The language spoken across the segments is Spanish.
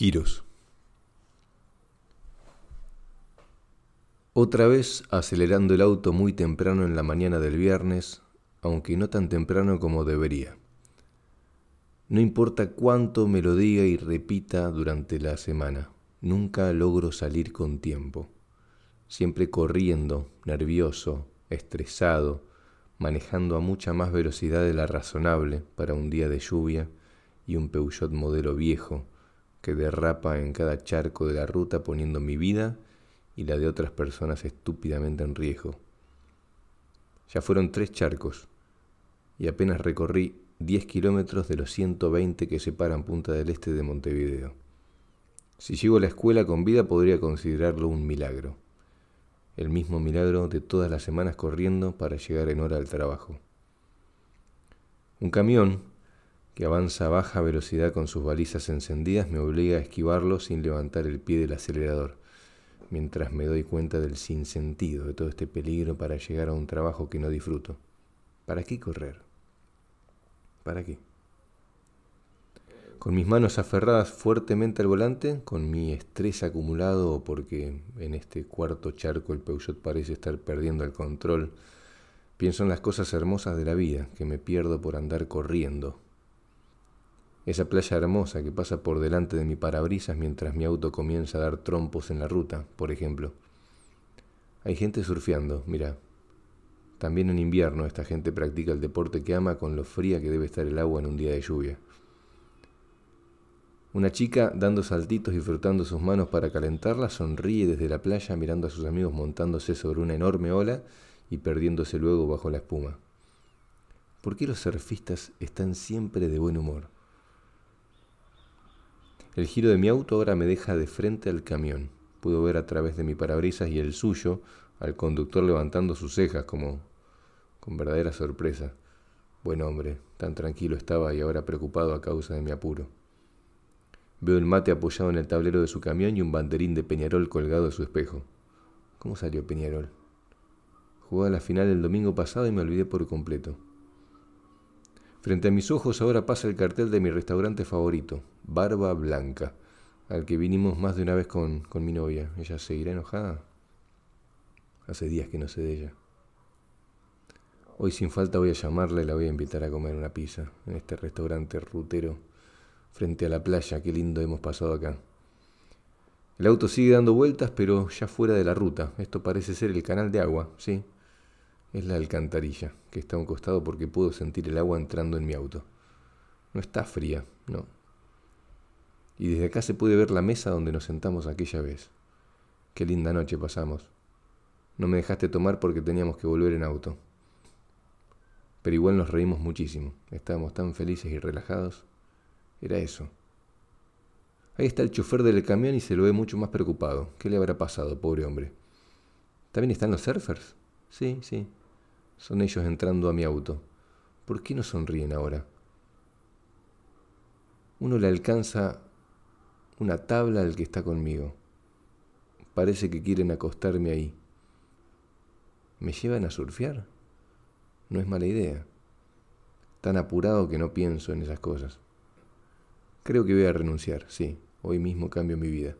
Giros. Otra vez acelerando el auto muy temprano en la mañana del viernes, aunque no tan temprano como debería. No importa cuánto me lo diga y repita durante la semana, nunca logro salir con tiempo. Siempre corriendo, nervioso, estresado, manejando a mucha más velocidad de la razonable para un día de lluvia y un Peugeot modelo viejo que derrapa en cada charco de la ruta poniendo mi vida y la de otras personas estúpidamente en riesgo. Ya fueron tres charcos y apenas recorrí 10 kilómetros de los 120 que separan Punta del Este de Montevideo. Si llego a la escuela con vida podría considerarlo un milagro. El mismo milagro de todas las semanas corriendo para llegar en hora al trabajo. Un camión que avanza a baja velocidad con sus balizas encendidas me obliga a esquivarlo sin levantar el pie del acelerador, mientras me doy cuenta del sinsentido de todo este peligro para llegar a un trabajo que no disfruto. ¿Para qué correr? ¿Para qué? Con mis manos aferradas fuertemente al volante, con mi estrés acumulado porque en este cuarto charco el Peugeot parece estar perdiendo el control, pienso en las cosas hermosas de la vida que me pierdo por andar corriendo esa playa hermosa que pasa por delante de mi parabrisas mientras mi auto comienza a dar trompos en la ruta, por ejemplo. Hay gente surfeando, mira. También en invierno esta gente practica el deporte que ama con lo fría que debe estar el agua en un día de lluvia. Una chica dando saltitos y frotando sus manos para calentarla sonríe desde la playa mirando a sus amigos montándose sobre una enorme ola y perdiéndose luego bajo la espuma. ¿Por qué los surfistas están siempre de buen humor? El giro de mi auto ahora me deja de frente al camión. Puedo ver a través de mi parabrisas y el suyo al conductor levantando sus cejas como con verdadera sorpresa. Buen hombre, tan tranquilo estaba y ahora preocupado a causa de mi apuro. Veo el mate apoyado en el tablero de su camión y un banderín de Peñarol colgado de su espejo. ¿Cómo salió Peñarol? Jugó a la final el domingo pasado y me olvidé por completo. Frente a mis ojos ahora pasa el cartel de mi restaurante favorito, Barba Blanca, al que vinimos más de una vez con, con mi novia. ¿Ella seguirá enojada? Hace días que no sé de ella. Hoy sin falta voy a llamarla y la voy a invitar a comer una pizza en este restaurante rutero frente a la playa. Qué lindo hemos pasado acá. El auto sigue dando vueltas, pero ya fuera de la ruta. Esto parece ser el canal de agua, ¿sí? es la alcantarilla, que está a un costado porque puedo sentir el agua entrando en mi auto. No está fría, no. Y desde acá se puede ver la mesa donde nos sentamos aquella vez. Qué linda noche pasamos. No me dejaste tomar porque teníamos que volver en auto. Pero igual nos reímos muchísimo. Estábamos tan felices y relajados. Era eso. Ahí está el chofer del camión y se lo ve mucho más preocupado. ¿Qué le habrá pasado, pobre hombre? ¿También están los surfers? Sí, sí, son ellos entrando a mi auto. ¿Por qué no sonríen ahora? Uno le alcanza una tabla al que está conmigo. Parece que quieren acostarme ahí. ¿Me llevan a surfear? No es mala idea. Tan apurado que no pienso en esas cosas. Creo que voy a renunciar, sí. Hoy mismo cambio mi vida.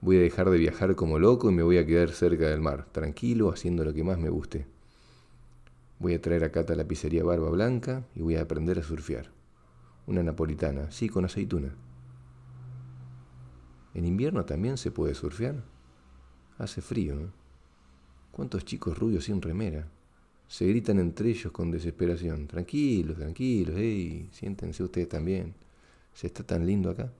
Voy a dejar de viajar como loco y me voy a quedar cerca del mar, tranquilo, haciendo lo que más me guste. Voy a traer a Cata la pizzería Barba Blanca y voy a aprender a surfear. Una napolitana, sí, con aceituna. ¿En invierno también se puede surfear? Hace frío, ¿no? ¿Cuántos chicos rubios sin remera? Se gritan entre ellos con desesperación. Tranquilos, tranquilos, hey, siéntense ustedes también. ¿Se está tan lindo acá?